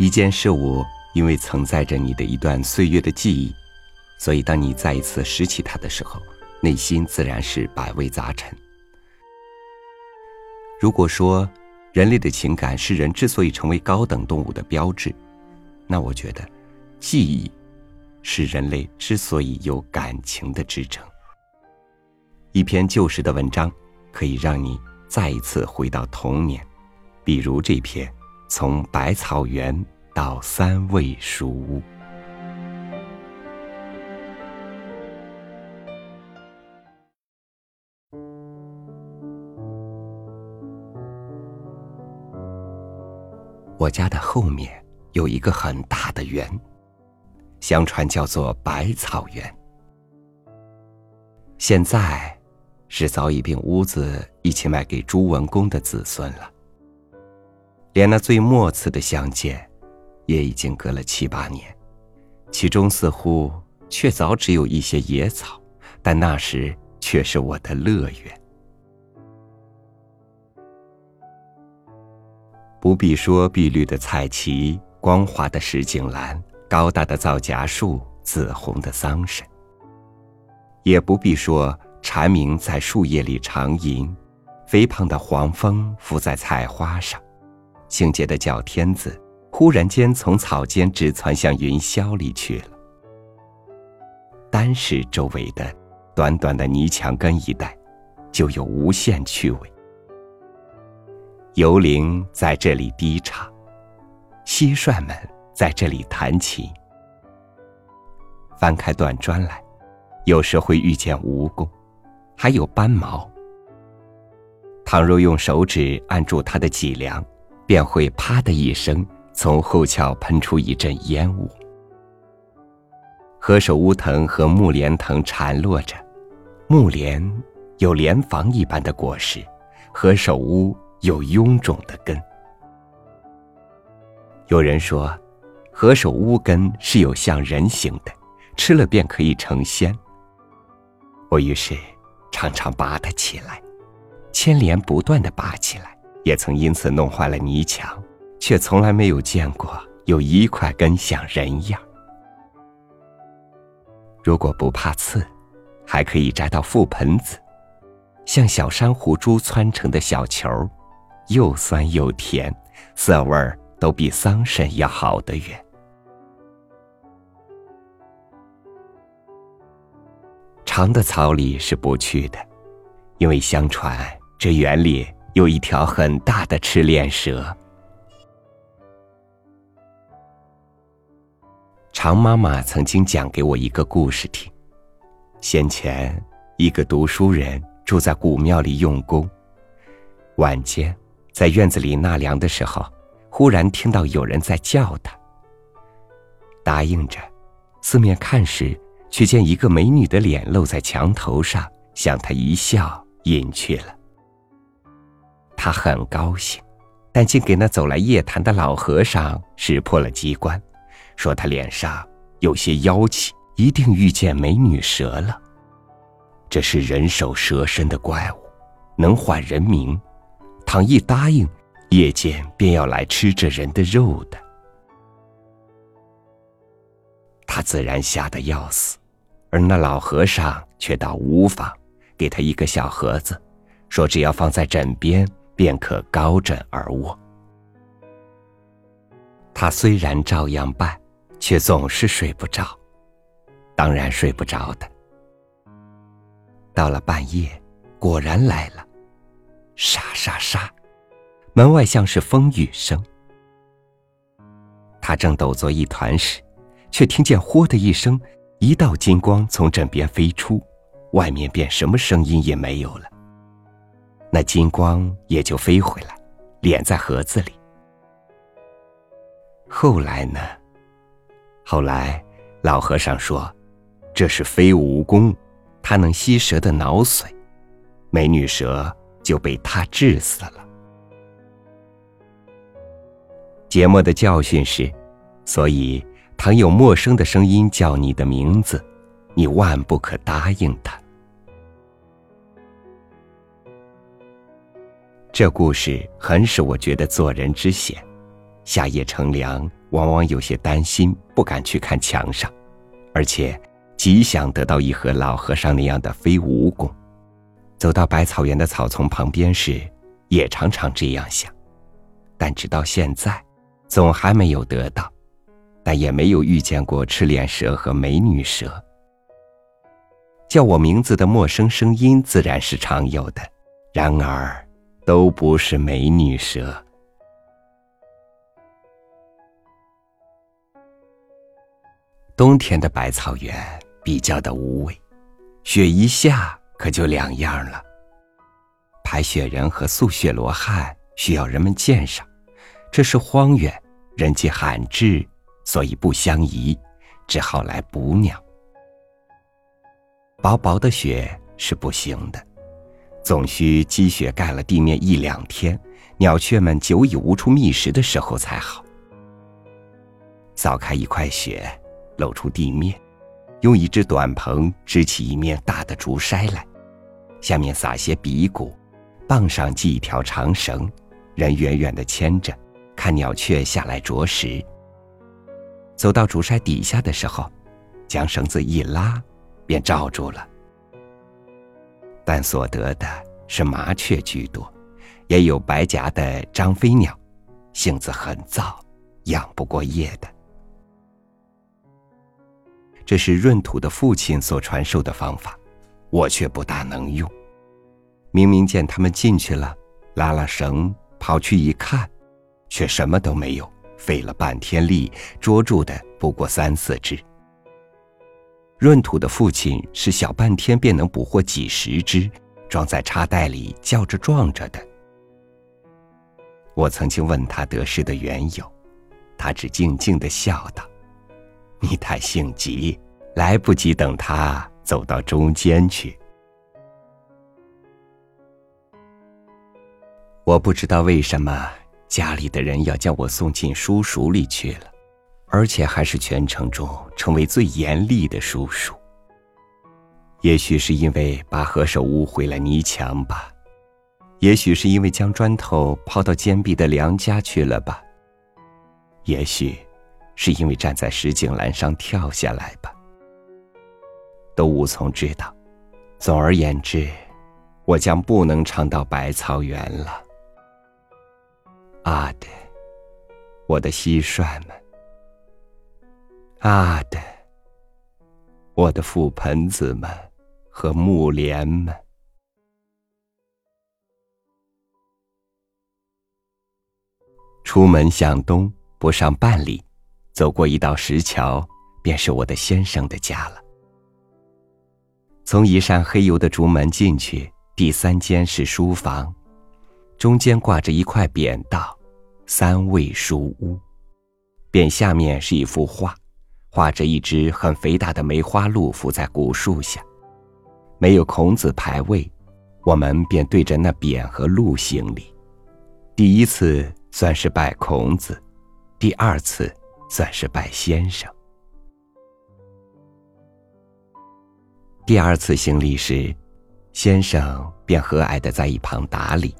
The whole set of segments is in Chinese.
一件事物因为承载着你的一段岁月的记忆，所以当你再一次拾起它的时候，内心自然是百味杂陈。如果说人类的情感是人之所以成为高等动物的标志，那我觉得记忆是人类之所以有感情的支撑。一篇旧时的文章可以让你再一次回到童年，比如这篇《从百草园到三味书屋》。我家的后面有一个很大的园，相传叫做百草园。现在是早已并屋子一起卖给朱文公的子孙了。连那最末次的相见，也已经隔了七八年，其中似乎却早只有一些野草，但那时却是我的乐园。不必说碧绿的菜畦、光滑的石井栏、高大的皂荚树、紫红的桑葚，也不必说蝉鸣在树叶里长吟，肥胖的黄蜂伏在菜花上，清洁的脚天子忽然间从草间直窜向云霄里去了。单是周围的短短的泥墙根一带，就有无限趣味。游灵在这里低唱，蟋蟀们在这里弹琴。翻开断砖来，有时会遇见蜈蚣，还有斑毛。倘若用手指按住它的脊梁，便会啪的一声，从后窍喷出一阵烟雾。何首乌藤和木莲藤缠络着，木莲有莲房一般的果实，何首乌。有臃肿的根。有人说，何首乌根是有像人形的，吃了便可以成仙。我于是常常拔它起来，牵连不断的拔起来，也曾因此弄坏了泥墙，却从来没有见过有一块根像人样。如果不怕刺，还可以摘到覆盆子，像小珊瑚珠窜成的小球又酸又甜，色味儿都比桑葚要好得远。长的草里是不去的，因为相传这园里有一条很大的赤练蛇。常妈妈曾经讲给我一个故事听：先前一个读书人住在古庙里用功，晚间。在院子里纳凉的时候，忽然听到有人在叫他。答应着，四面看时，却见一个美女的脸露在墙头上，向他一笑，隐去了。他很高兴，但竟给那走来夜谈的老和尚识破了机关，说他脸上有些妖气，一定遇见美女蛇了。这是人首蛇身的怪物，能唤人名。倘一答应，夜间便要来吃这人的肉的。他自然吓得要死，而那老和尚却倒无妨，给他一个小盒子，说只要放在枕边，便可高枕而卧。他虽然照样办，却总是睡不着，当然睡不着的。到了半夜，果然来了。沙沙沙，门外像是风雨声。他正抖作一团时，却听见“豁”的一声，一道金光从枕边飞出，外面便什么声音也没有了。那金光也就飞回来，敛在盒子里。后来呢？后来，老和尚说，这是飞蜈蚣，它能吸蛇的脑髓，美女蛇。就被他治死了。节目的教训是：所以，倘有陌生的声音叫你的名字，你万不可答应他。这故事很使我觉得做人之险，夏夜乘凉，往往有些担心，不敢去看墙上，而且极想得到一盒老和尚那样的飞蜈蚣。走到百草园的草丛旁边时，也常常这样想，但直到现在，总还没有得到，但也没有遇见过赤脸蛇和美女蛇。叫我名字的陌生声音自然是常有的，然而都不是美女蛇。冬天的百草园比较的无味，雪一下。可就两样了。排雪人和宿雪罗汉需要人们鉴赏，这是荒原，人迹罕至，所以不相宜，只好来捕鸟。薄薄的雪是不行的，总需积雪盖了地面一两天，鸟雀们久已无处觅食的时候才好。扫开一块雪，露出地面，用一只短棚支起一面大的竹筛来。下面撒些鼻骨，棒上系一条长绳，人远远的牵着，看鸟雀下来啄食。走到竹筛底下的时候，将绳子一拉，便罩住了。但所得的是麻雀居多，也有白颊的张飞鸟，性子很躁，养不过夜的。这是闰土的父亲所传授的方法。我却不大能用。明明见他们进去了，拉拉绳跑去一看，却什么都没有，费了半天力捉住的不过三四只。闰土的父亲是小半天便能捕获几十只，装在插袋里叫着撞着的。我曾经问他得失的缘由，他只静静的笑道：“你太性急，来不及等他。”走到中间去。我不知道为什么家里的人要将我送进书塾里去了，而且还是全城中成为最严厉的叔叔。也许是因为把何首乌毁了泥墙吧，也许是因为将砖头抛到坚壁的梁家去了吧，也许是因为站在石井栏上跳下来吧。都无从知道。总而言之，我将不能尝到百草园了。啊的，我的蟋蟀们！啊的，我的覆盆子们和木莲们！出门向东不上半里，走过一道石桥，便是我的先生的家了。从一扇黑油的竹门进去，第三间是书房，中间挂着一块匾，道：“三味书屋。”匾下面是一幅画，画着一只很肥大的梅花鹿伏在古树下。没有孔子牌位，我们便对着那匾和鹿行礼。第一次算是拜孔子，第二次算是拜先生。第二次行礼时，先生便和蔼的在一旁打理。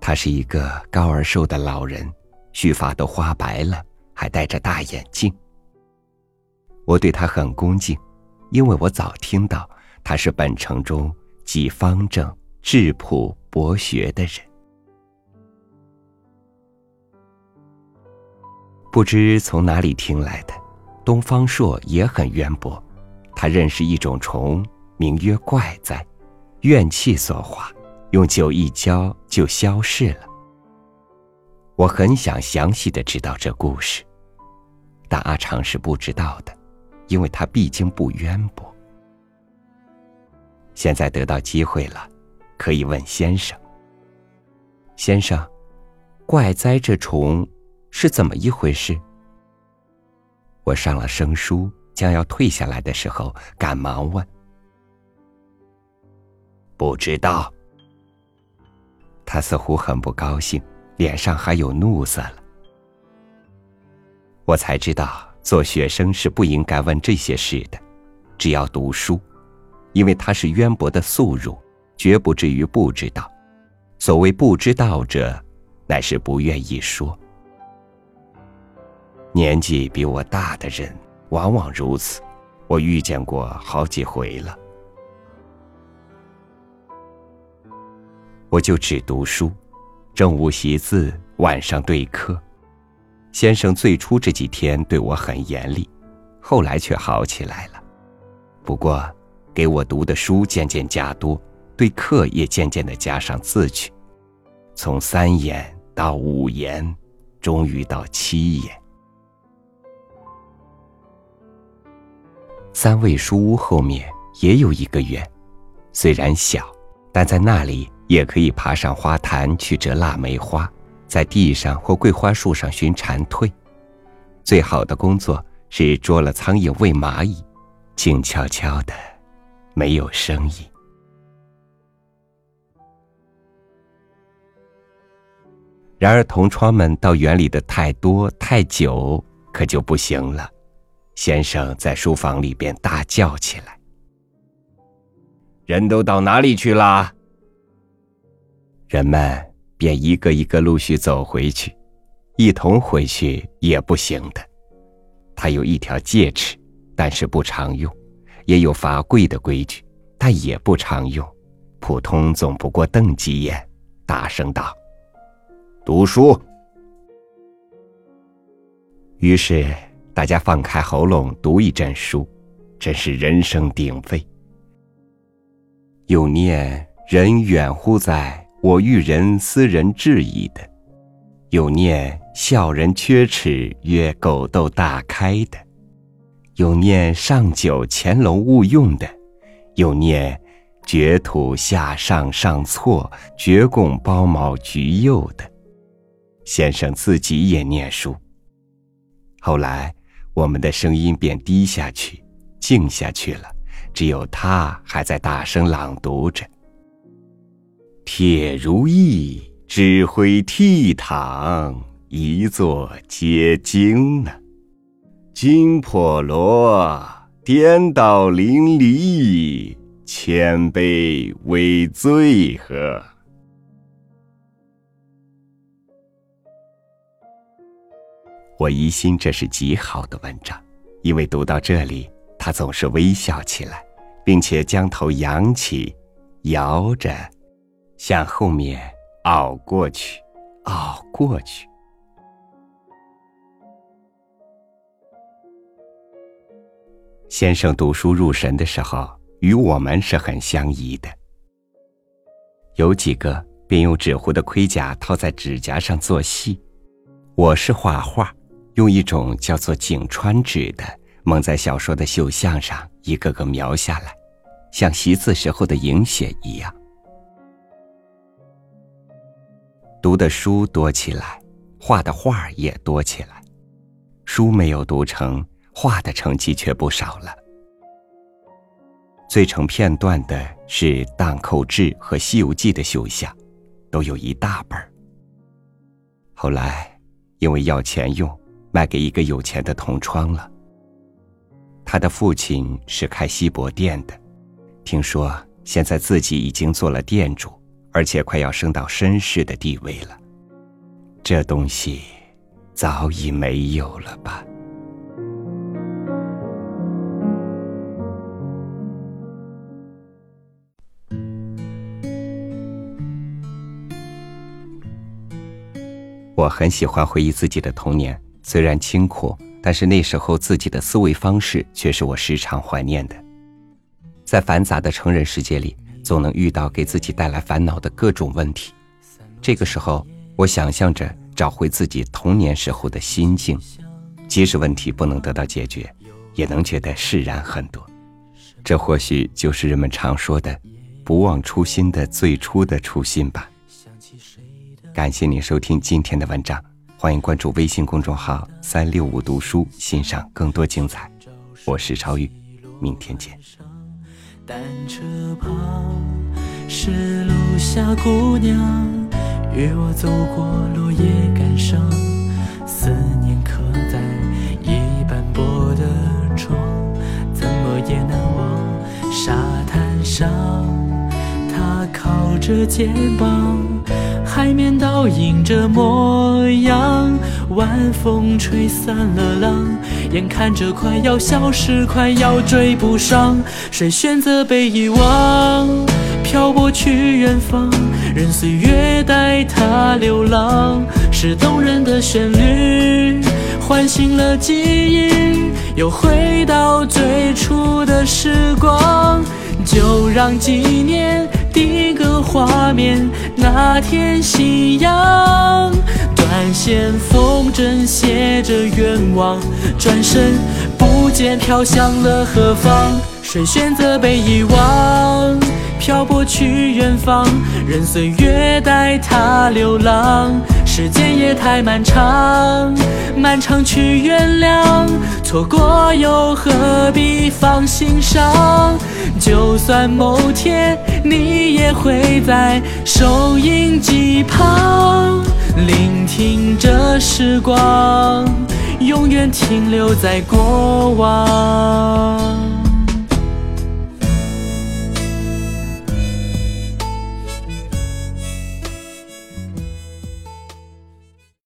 他是一个高而瘦的老人，须发都花白了，还戴着大眼镜。我对他很恭敬，因为我早听到他是本城中极方正、质朴、博学的人。不知从哪里听来的，东方朔也很渊博。他认识一种虫，名曰怪哉，怨气所化，用酒一浇就消逝了。我很想详细的知道这故事，但阿长是不知道的，因为他毕竟不渊博。现在得到机会了，可以问先生。先生，怪哉这虫是怎么一回事？我上了生书。将要退下来的时候，赶忙问：“不知道。”他似乎很不高兴，脸上还有怒色了。我才知道，做学生是不应该问这些事的，只要读书，因为他是渊博的素儒，绝不至于不知道。所谓不知道者，乃是不愿意说。年纪比我大的人往往如此，我遇见过好几回了。我就只读书，正午习字，晚上对课。先生最初这几天对我很严厉，后来却好起来了。不过，给我读的书渐渐加多，对课也渐渐的加上字去，从三言到五言，终于到七言。三味书屋后面也有一个园，虽然小，但在那里也可以爬上花坛去折腊梅花。在地上或桂花树上寻蝉蜕，最好的工作是捉了苍蝇喂蚂蚁，静悄悄的，没有声音。然而同窗们到园里的太多太久，可就不行了。先生在书房里边大叫起来：“人都到哪里去了？”人们。便一个一个陆续走回去，一同回去也不行的。他有一条戒尺，但是不常用；也有罚跪的规矩，但也不常用。普通总不过瞪几眼，大声道：“读书。”于是大家放开喉咙读一阵书，真是人声鼎沸。又念人远乎哉？我遇人斯人质疑的，有念笑人缺齿曰狗窦大开的，有念上九乾隆勿用的，有念绝土下上上错绝贡包卯橘柚的。先生自己也念书。后来我们的声音便低下去，静下去了，只有他还在大声朗读着。铁如意，指挥倜傥，一座皆惊呢；金婆罗，颠倒淋漓，千杯为最呵。我疑心这是极好的文章，因为读到这里，他总是微笑起来，并且将头扬起，摇着。向后面熬过去，熬过去。先生读书入神的时候，与我们是很相宜的。有几个便用纸糊的盔甲套在指甲上做戏，我是画画，用一种叫做井川纸的蒙在小说的绣像上，一个个描下来，像习字时候的影写一样。读的书多起来，画的画也多起来，书没有读成，画的成绩却不少了。最成片段的是《荡寇志》和《西游记》的绣像，都有一大本后来因为要钱用，卖给一个有钱的同窗了。他的父亲是开锡箔店的，听说现在自己已经做了店主。而且快要升到绅士的地位了，这东西早已没有了吧？我很喜欢回忆自己的童年，虽然清苦，但是那时候自己的思维方式却是我时常怀念的。在繁杂的成人世界里。总能遇到给自己带来烦恼的各种问题，这个时候，我想象着找回自己童年时候的心境，即使问题不能得到解决，也能觉得释然很多。这或许就是人们常说的“不忘初心”的最初的初心吧。感谢您收听今天的文章，欢迎关注微信公众号“三六五读书”，欣赏更多精彩。我是超宇，明天见。单车旁是路下姑娘，约我走过落叶感伤，思念刻在已斑驳的窗，怎么也难忘。沙滩上，她靠着肩膀，海面倒映着模样。晚风吹散了浪，眼看着快要消失，快要追不上，谁选择被遗忘？漂泊去远方，任岁月带他流浪，是动人的旋律，唤醒了记忆，又回到最初的时光，就让纪念定格画面。那天夕阳，断线风筝写着愿望，转身不见飘向了何方？谁选择被遗忘？漂泊去远方，任岁月带他流浪。时间也太漫长，漫长去原谅，错过又何必放心上？就算某天你也会在收音机旁，聆听着时光，永远停留在过往。